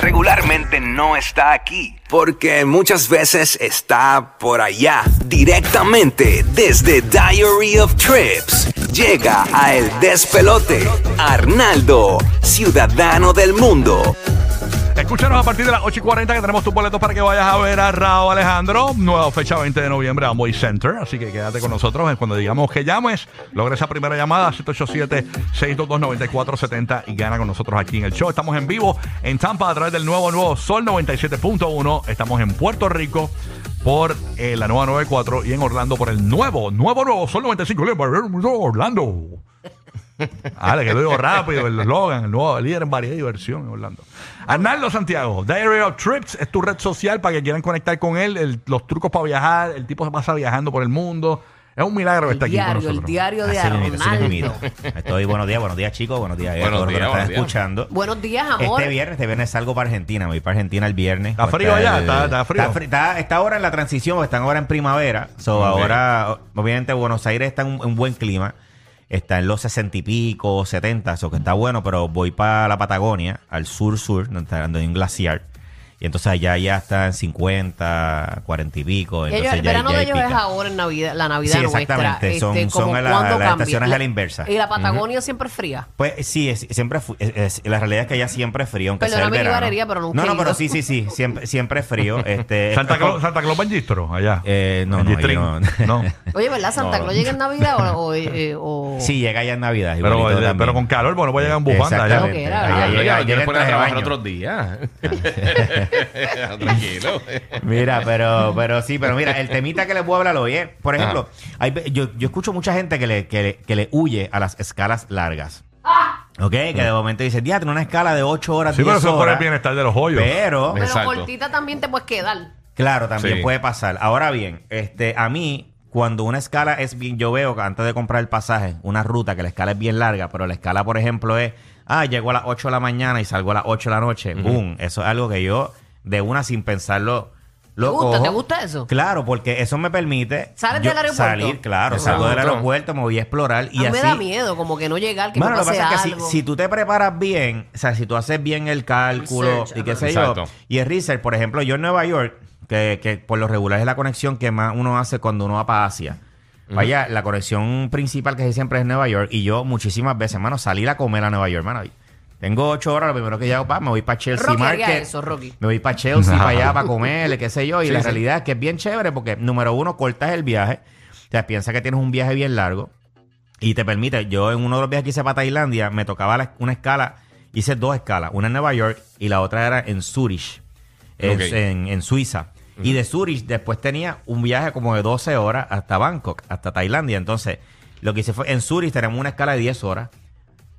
Regularmente no está aquí, porque muchas veces está por allá, directamente desde Diary of Trips. Llega a El Despelote, Arnaldo, ciudadano del mundo. Escúchanos a partir de las 8 y 40 que tenemos tus boletos para que vayas a ver a Raúl Alejandro. Nueva fecha 20 de noviembre a Amway Center. Así que quédate con nosotros. Cuando digamos que llames, logra esa primera llamada 787-622-9470 y gana con nosotros aquí en el show. Estamos en vivo en Tampa a través del nuevo nuevo Sol 97.1. Estamos en Puerto Rico por eh, la nueva 94 y en Orlando por el nuevo, nuevo, nuevo Sol 95. Orlando. Ah, le quedó rápido el eslogan, el nuevo líder en variedad y diversión en Orlando. Arnaldo Santiago, Diary of Trips es tu red social para que quieran conectar con él, el- los trucos para viajar, el tipo se pasa viajando por el mundo. Es un milagro que El está aquí con diario, el nosotros. diario de Así mismito, así Arnaldo. mismito. Estoy buenos días, buenos días chicos, buenos días a Buenos todos los que días, nos están días. escuchando. Buenos días, amor. Este viernes, este viernes salgo para Argentina, me voy para Argentina el viernes. ¿Está frío allá? ¿Está- está frío? fri- Está, está ahora en la transición, porque están ahora en primavera. So, Ok. Ahora, obviamente, Buenos Aires está en un, en buen clima. Está en los 60 y pico, 70, eso que está bueno, pero voy para la Patagonia, al sur-sur, donde está hay un glaciar. Y entonces allá ya está en 50, 40 y pico. Y ellos- Entonces el ya- verano ya de ellos es ahora en Navidad, la Navidad Sí, nuestra. exactamente. Son- Este, son como a la- las estaciones a la inversa. Y la Patagonia siempre es fría. Pues sí, es- siempre fu- es- es- la realidad es que allá siempre es frío, aunque sea el Perdóname mi verano. barrería, pero nunca no, no, pero sí, sí, sí, siempre, siempre es frío. Este, Santa Claus, Santa Claus Bangistro, allá. Eh, no, no, yo no. Oye, ¿verdad? ¿Santa No. Claus llega en Navidad o...? o, eh, o- Sí, llega ya en Navidad. Pero, eh, pero con calor, bueno, puede llegar en bufanda allá. Llega, en a otros días. Tranquilo. Mira, pero, pero sí, pero mira, el temita que les voy a hablar hoy es, por ejemplo, hay yo, yo escucho mucha gente que le, que, le, que le huye a las escalas largas. ¿Ok? Que de momento dice, ya, tiene una escala de 8 horas, Sí, 10 pero eso es por el bienestar de los hoyos. Pero, Pero cortita también te puedes quedar. Claro, también Sí. puede pasar. Ahora bien, este, a mí, cuando una escala es bien, yo veo que antes de comprar el pasaje, una ruta que la escala es bien larga, pero la escala, por ejemplo, es, ah, llego a las 8 de la mañana y salgo a las 8 de la noche, boom. Eso es algo que yo, de una sin pensarlo, lo ¿Te gusta? cojo. ¿Te gusta eso? Claro, porque eso me permite ¿Sales yo del aeropuerto? salir, claro, Exacto. salgo del aeropuerto, me voy a explorar y a mí así. me da miedo, como que no llegar, que Bueno, me lo que pase pasa es que si, si tú te preparas bien, o sea, si tú haces bien el cálculo Research, y qué sé yo, y el research, por ejemplo, yo en Nueva York, que, que por lo regular es la conexión que más uno hace cuando uno va para Asia. Vaya, la conexión principal que siempre es Nueva York, y yo muchísimas veces, hermano, salir a comer a Nueva York, hermano. Tengo ocho horas, lo primero que llego, pa, me voy para Chelsea Rocky haría Market. eso, Rocky. Me voy para Chelsea, para allá, para comer, qué sé yo. Y la realidad es que es bien chévere porque, número uno, cortas el viaje. O sea, piensa que tienes un viaje bien largo y te permite. Yo en uno de los viajes que hice para Tailandia, me tocaba la- una escala, hice dos escalas, una en Nueva York y la otra era en Zurich, en- en Suiza. Y de Zurich después tenía un viaje como de 12 horas hasta Bangkok, hasta Tailandia. Entonces, lo que hice fue, en Zurich tenemos una escala de 10 horas.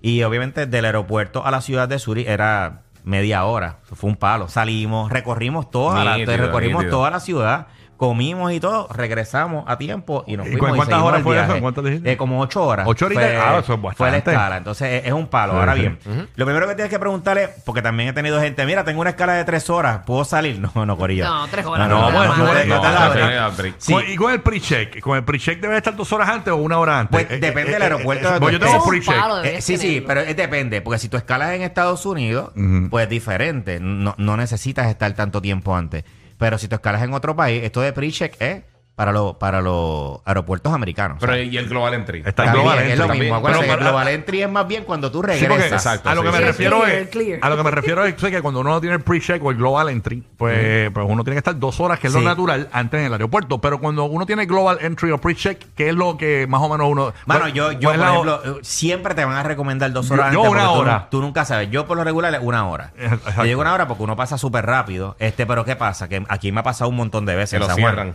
Y obviamente del aeropuerto a la ciudad de Zurich era media hora. Eso fue un palo. Salimos, recorrimos toda la, recorrimos nítido. toda la ciudad, comimos y todo, regresamos a tiempo y nos ¿Y fuimos. cu- y cuántas seguimos horas fue eso? ¿Cuántas dijiste? Eh, como ocho horas. ¿Ocho horitas? Fue- Ah, eso es Fue la bastante. escala. Entonces es, es un palo. Sí, Ahora sí. bien, lo primero que tienes que preguntarle, porque también he tenido gente, mira, tengo una escala de tres horas, ¿puedo salir? No, no, Corillo. No, tres horas No, no no, no No. Sí. Con- Y con el pre-check, con el pre-check debe estar dos horas antes o una hora antes. Pues depende del aeropuerto donde Pues yo tengo pre-check. Eh, sí, sí, pero es depende, porque si tú escalas en Estados Unidos, pues es diferente, no, no necesitas estar tanto tiempo antes. Pero si tú escalas en otro país, esto de pre-check es para los para los aeropuertos americanos. Pero y el Global Entry. Está el Global es Entry lo también. mismo. Acuérdate Pero que el Global Entry es más bien cuando tú Sí, regresas. porque Exacto, a lo sí, que me sí. refiero Clear, es clear. a lo que me refiero es que cuando uno no tiene el pre-check o el global entry, pues, pues uno tiene que estar dos horas, que es lo Sí. natural, antes en el aeropuerto. Pero cuando uno tiene global entry o pre-check, que es lo que más o menos uno. Mano, pues- yo, yo pues por la- ejemplo, siempre te van a recomendar dos Yo- horas yo antes. una porque tú hora. Tú, nunca sabes. Yo por lo regular es una hora. Eh, exacto. Yo llego una hora porque uno pasa súper rápido. Este, pero ¿qué pasa? Que aquí me ha pasado un montón de veces. Que lo cierran.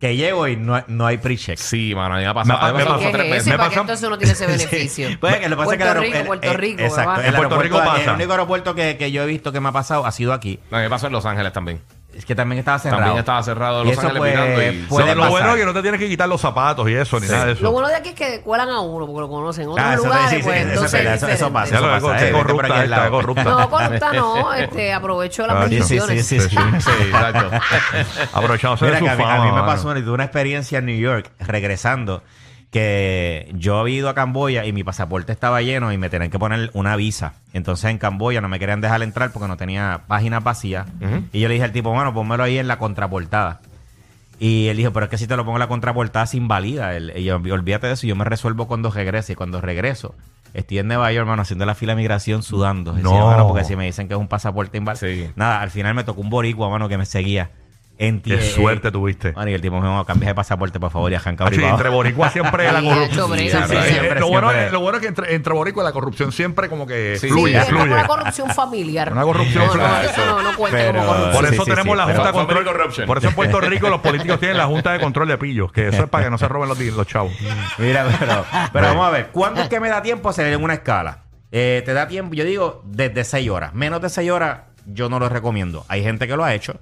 Que llego y no, no hay pre-check. Sí, mano, a mí me ha pasado, Me a mí me pa- pasó ¿Qué tres es veces. eso? ¿Y Me para qué entonces uno tiene ese beneficio? Pues que lo que pasa es que el Puerto aeropu- Rico, el- Puerto el- Rico, Exacto. ¿verdad? El, En Puerto aeropuerto- Rico pasa. el único aeropuerto que, que yo he visto que me ha pasado ha sido aquí. No, me pasó en Los Ángeles también. Es que también estaba cerrado. También estaba cerrado Los eso Ángeles puede- mirando y- puede lo, pasar. bueno es que no te tienes que quitar los zapatos y eso, ni Sí. nada de eso. Lo bueno de aquí es que cuelan a uno porque lo conocen. En otros Ah, eso te- lugares, sí, sí, pues eso es entonces. verdad, es eso- eso diferente. pasa, Ya lo qué eh, vete por aquí corrupta al esta, lado. corrupta. No, corrupta no. Este, aprovecho las Ah, sí, Sí, sí, bendiciones. sí, sí, sí. Sí, exacto. Aprovechándose de Mira su que a mí, a mí me mano. pasó una, tuve una experiencia en New York regresando que yo había ido a Camboya y mi pasaporte estaba lleno y me tenían que poner una visa. Entonces en Camboya no me querían dejar entrar porque no tenía páginas vacías. Y yo le dije al tipo, bueno, pónmelo ahí en la contraportada. Y él dijo, pero es que si te lo pongo en la contraportada se invalida. Y yo, olvídate de eso, yo me resuelvo cuando regrese. Y cuando regreso, estoy en Nueva York, hermano, haciendo la fila de migración, sudando. Decía, No. "Mano, porque si me dicen que es un pasaporte inválido. Sí. Nada, al final me tocó un boricua, mano, que me seguía. En Qué suerte tuviste. Y el tipo me dijo, cambia de pasaporte, por favor, y arranca Ah, sí, entre boricua siempre la corrupción. Sí, sí, siempre, lo, bueno, es- lo bueno es que entre, entre boricua y la corrupción siempre como que Sí, Sí, fluye, fluye. una corrupción familiar. Una corrupción no, no, eso no, no cuenta Pero- como corrupción. Por eso sí, tenemos sí, la pero- Junta de Control. corruption. Por eso en Puerto Rico los políticos tienen la Junta de Control de pillos, que eso es para que no se roben los, chavos. Mira, pero, pero vamos a ver, ¿cuándo es que me da tiempo hacer en una escala? Eh, te da tiempo, yo digo, desde 6 horas. Menos de 6 horas, yo no lo recomiendo. Hay gente que lo ha hecho.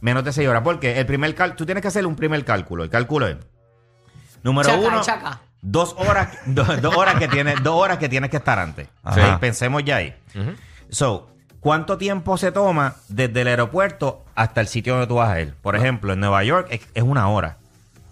Menos de 6 horas. Porque el primer cálculo, tú tienes que hacer un primer cálculo. El cálculo es, número Chaca, uno, chaca. dos horas, do- dos horas que tienes, dos horas que tienes que estar antes. Pensemos ya ahí. So, ¿cuánto tiempo se toma desde el aeropuerto hasta el sitio donde tú vas a ir? Por ejemplo, en Nueva York es, es una hora.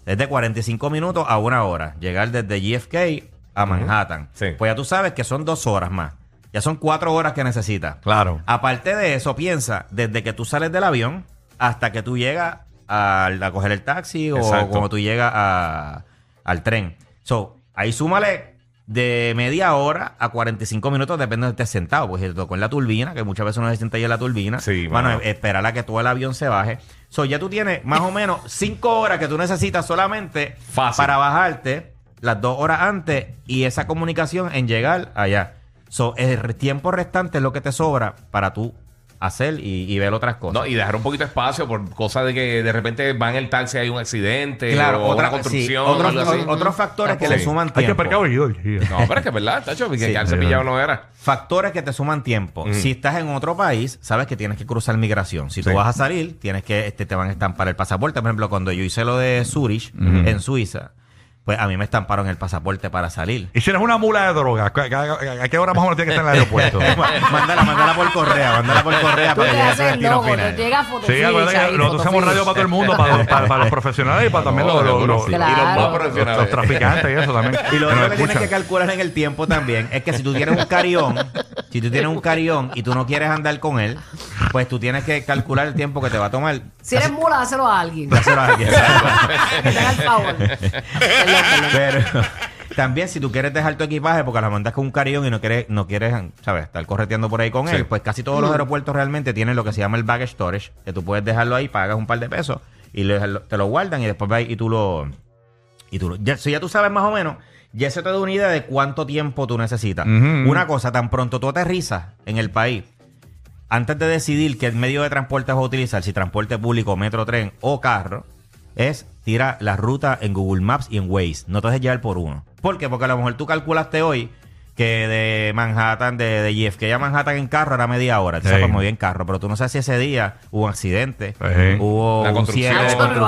Es de 45 minutos a una hora. Llegar desde JFK a Manhattan. Sí. Pues ya tú sabes que son dos horas más. Ya son cuatro horas que necesitas. Claro. Aparte de eso, piensa desde que tú sales del avión hasta que tú llegas al- a, coger el taxi o cuando tú llegas a- al tren. So, ahí súmale de media hora a 45 minutos, depende de estés sentado. Pues si te tocó en la turbina, que muchas veces uno se sienta ahí en la turbina. Sí, bueno, mano. esperar a que todo el avión se baje. So, ya tú tienes más o menos cinco horas que tú necesitas solamente Fácil. para bajarte las dos horas antes y esa comunicación en llegar allá. So, el tiempo restante es lo que te sobra para tú hacer y, y ver otras cosas. No, y dejar un poquito de espacio por cosa de que de repente va en el taxi hay un accidente claro, o otra una construcción sí, otros, o- factores que Sí. le suman Hay que tiempo. precavido. No, pero es que es verdad, tacho, que Sí. quedarse pillado no era. Factores que te suman tiempo. Si estás en otro país, sabes que tienes que cruzar migración. Si tú Sí. vas a salir, tienes que este, te van a estampar el pasaporte. Por ejemplo, cuando yo hice lo de Zurich en Suiza, pues a mí me estamparon el pasaporte para salir. Y si eres una mula de droga, ¿a, qué hora más o menos tiene que estar en el aeropuerto? mándala, mándala por correa, mándala por correa para tu haces destino loco, final. llega Sí, acuérdate que nosotros hacemos radio para todo el mundo, para, para- para los profesionales y para también los, los- los-. Claro. Los más los- profesionales. los traficantes y eso también. Y lo que que tienes que calcular en el tiempo también es que si tú tienes un carión, si tú tienes un carión y tú no quieres andar con él, pues tú tienes que calcular el tiempo que te va a tomar. Si eres mula, dáselo a alguien. Dáselo a alguien, que te haga el favor. Pero también si tú quieres dejar tu equipaje porque la mandas con un carión y no quieres, no quieres, ¿sabes? Estar correteando por ahí con Sí. él, pues casi todos los aeropuertos realmente tienen lo que se llama el baggage storage, que tú puedes dejarlo ahí, pagas un par de pesos y lo- te lo guardan y después vas y tú lo... Y tú lo- ya, si ya tú sabes más o menos, ya se te da una idea de cuánto tiempo tú necesitas. Una cosa, tan pronto tú aterrizas en el país, antes de decidir qué medio de transporte vas a utilizar, si transporte público, metro, tren o carro, es tira la ruta en Google Maps y en Waze. No te dejes llevar por uno. ¿Por qué? Porque a lo mejor tú calculaste hoy que de Manhattan, de, de JFK a Manhattan en carro era media hora. Te Sí. sabes muy bien carro, pero tú no sabes si ese día hubo un accidente, Sí. hubo La un construcción. cierre de Nacho, Nueva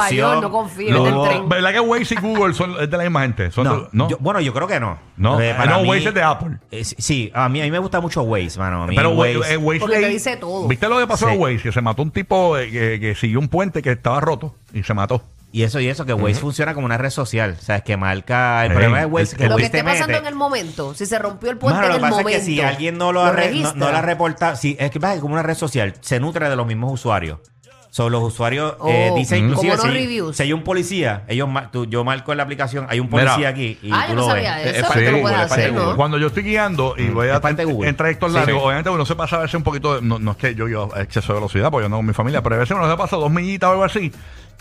construcción. York, no tren. ¿Verdad que Waze y Google son es de la misma gente? Son No, de- ¿no? yo- bueno, yo creo que no. No, Eh, eh, no, Waze es de Apple. eh, sí, sí, a mí, a mí me gusta mucho Waze, mano. A mí Pero Waze, Waze, eh, Waze Porque leí- dice todo. ¿Viste lo que pasó Sí. en Waze? Que se mató un tipo eh, que, que siguió un puente que estaba roto y se mató. Y eso y eso, que Waze funciona como una red social. O sea, es que marca. El Ey, problema de Waze es que Lo que Waze esté pasando mete. en el momento, si se rompió el puente Mano, lo en el pasa momento. es que si alguien no lo, ha re- no, no lo ha reportado, sí, es que pasa que como una red social se nutre de los mismos usuarios. So, los usuarios eh, Oh, dicen Mm. inclusive como los si, reviews. si hay un policía, ellos tú- yo marco en la aplicación, hay un Mira. policía aquí y Ah, tú yo no lo sabía ves. Es eso. parte de puedes es parte. Cuando yo estoy guiando y voy a Es parte de Google. en trayectos Sí. largos, Sí. obviamente uno se pasa a veces un poquito, de- no, no es que yo yo exceso de velocidad, porque yo no con mi familia, pero a veces uno se pasa dos millitas o algo así.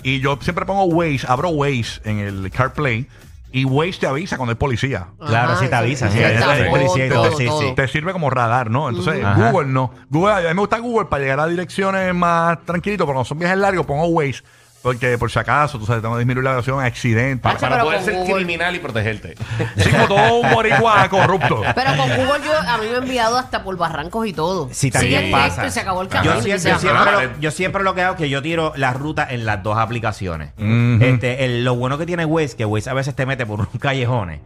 Y yo siempre pongo Waze, abro Waze en el CarPlay y Waze te avisa cuando hay policía. Claro, Ajá, sí te avisa, sí, sí, el hay tapón, policía y todo, todo, sí, todo. sí. Te sirve como radar, ¿no? Entonces, Ajá. Google no. Google, a mí me gusta Google para llegar a direcciones más tranquilito, pero cuando son viajes largos pongo Waze, porque por si acaso, tú sabes, tengo que disminuir la velocidad, accidente. Para, pero poder con ser Google- criminal y protegerte. Sí, como todo un boricua corrupto. Pero con Google yo, a mí me ha enviado hasta por barrancos y todo. Sí, también Sigue pasa. y se acabó el Yo camino. siempre, yo, siempre lo, yo siempre lo que hago es que yo tiro la ruta en las dos aplicaciones. Ujú. este, el- lo bueno que tiene Waze, que Waze a veces te mete por unos callejones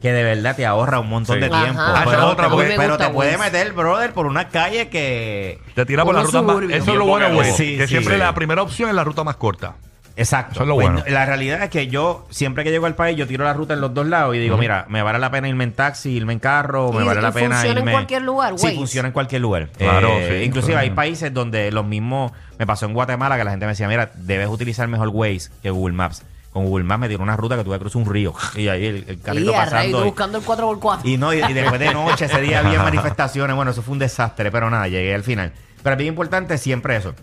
que de verdad te ahorra un montón Sí. de Ajá. tiempo. Ah, esa pero, otra, te, porque- puede- A mí me pero gusta te puede Waze. meter, brother, por una calle que... Te tira por la Unos ruta más. suburbios. Eso es lo bueno, güey. poca Sí, que sí. siempre Sí. la primera opción es la ruta más corta. Exacto. Eso es lo Pues, bueno. La realidad es que yo, siempre que llego al país, yo tiro la ruta en los dos lados y digo, mira, me vale la pena irme en taxi, irme en carro, me ¿Y- vale y la pena funciona en irme... cualquier lugar, Sí, Waze? funciona en cualquier lugar. Claro, Eh, sí. Inclusive hay países donde los mismos... Me pasó en Guatemala que la gente me decía, mira, debes utilizar mejor Waze que Google Maps. Con Google Maps me tiró una ruta que tuve que cruzar un río. Y ahí el, el carrito Y pasando. y- buscando el 4x4. y no, y, y después de noche, ese día había manifestaciones. Bueno, eso fue un desastre, pero nada, llegué al final. Pero es bien importante siempre eso.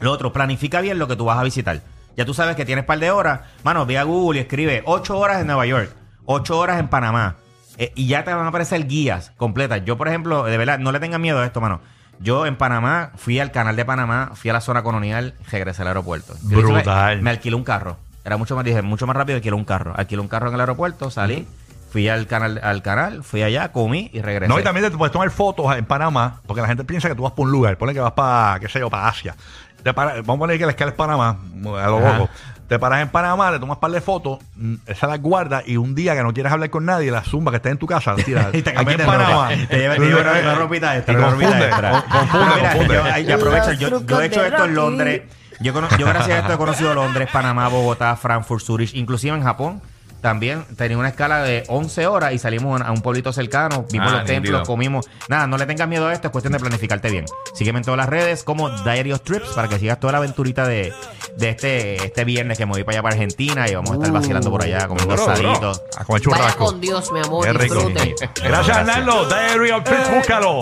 Lo otro, planifica bien lo que tú vas a visitar. Ya tú sabes que tienes par de horas. Mano, ve a Google y escribe 8 horas en Nueva York, 8 horas en Panamá. Eh, y ya te van a aparecer guías completas. Yo, por ejemplo, de verdad, no le tengan miedo a esto, mano. Yo en Panamá fui al canal de Panamá, fui a la zona colonial, regresé al aeropuerto. Brutal. Me alquilé un carro. Era mucho más, dije, mucho más rápido alquilé un carro. Alquilé un carro en el aeropuerto, salí, fui al canal, al canal, fui allá, comí y regresé. No, y también te puedes tomar fotos en Panamá, porque la gente piensa que tú vas por un lugar. Ponle que vas para, qué sé yo, para Asia. Te para- vamos a poner que la escala es Panamá, a lo Ajá. loco. Te paras en Panamá, le tomas par de fotos, mm, esa las guardas y un día que no quieres hablar con nadie, la zumba que esté en tu casa, las tiras. Y te Aquí cambias en Panamá. ropa. Te llevas te llevas una, una ropita extra. Y una ropita confunde, confunde, mira, confunde. yo- aprovecho, yo, he hecho de esto en. Londres. Yo, cono- yo gracias a esto he conocido Londres, Panamá, Bogotá, Frankfurt, Zurich, inclusive en Japón. También tenía una escala de 11 horas y salimos a un pueblito cercano, vimos Ah, los nítido. templos, comimos. Nada, no le tengas miedo a esto, es cuestión de planificarte bien. Sígueme en todas las redes como Diary of Trips para que sigas toda la aventurita de, de este, este viernes que me voy para allá para Argentina y vamos a estar vacilando por allá, comiendo Duro, duro. asaditos. A comer Vaya churrasco. con Dios, mi amor. Qué rico. Disfrute. Gracias, Arnaldo. Diary of Trips, búscalo.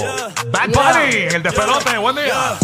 Bad Bunny, en el despelote. Buen día.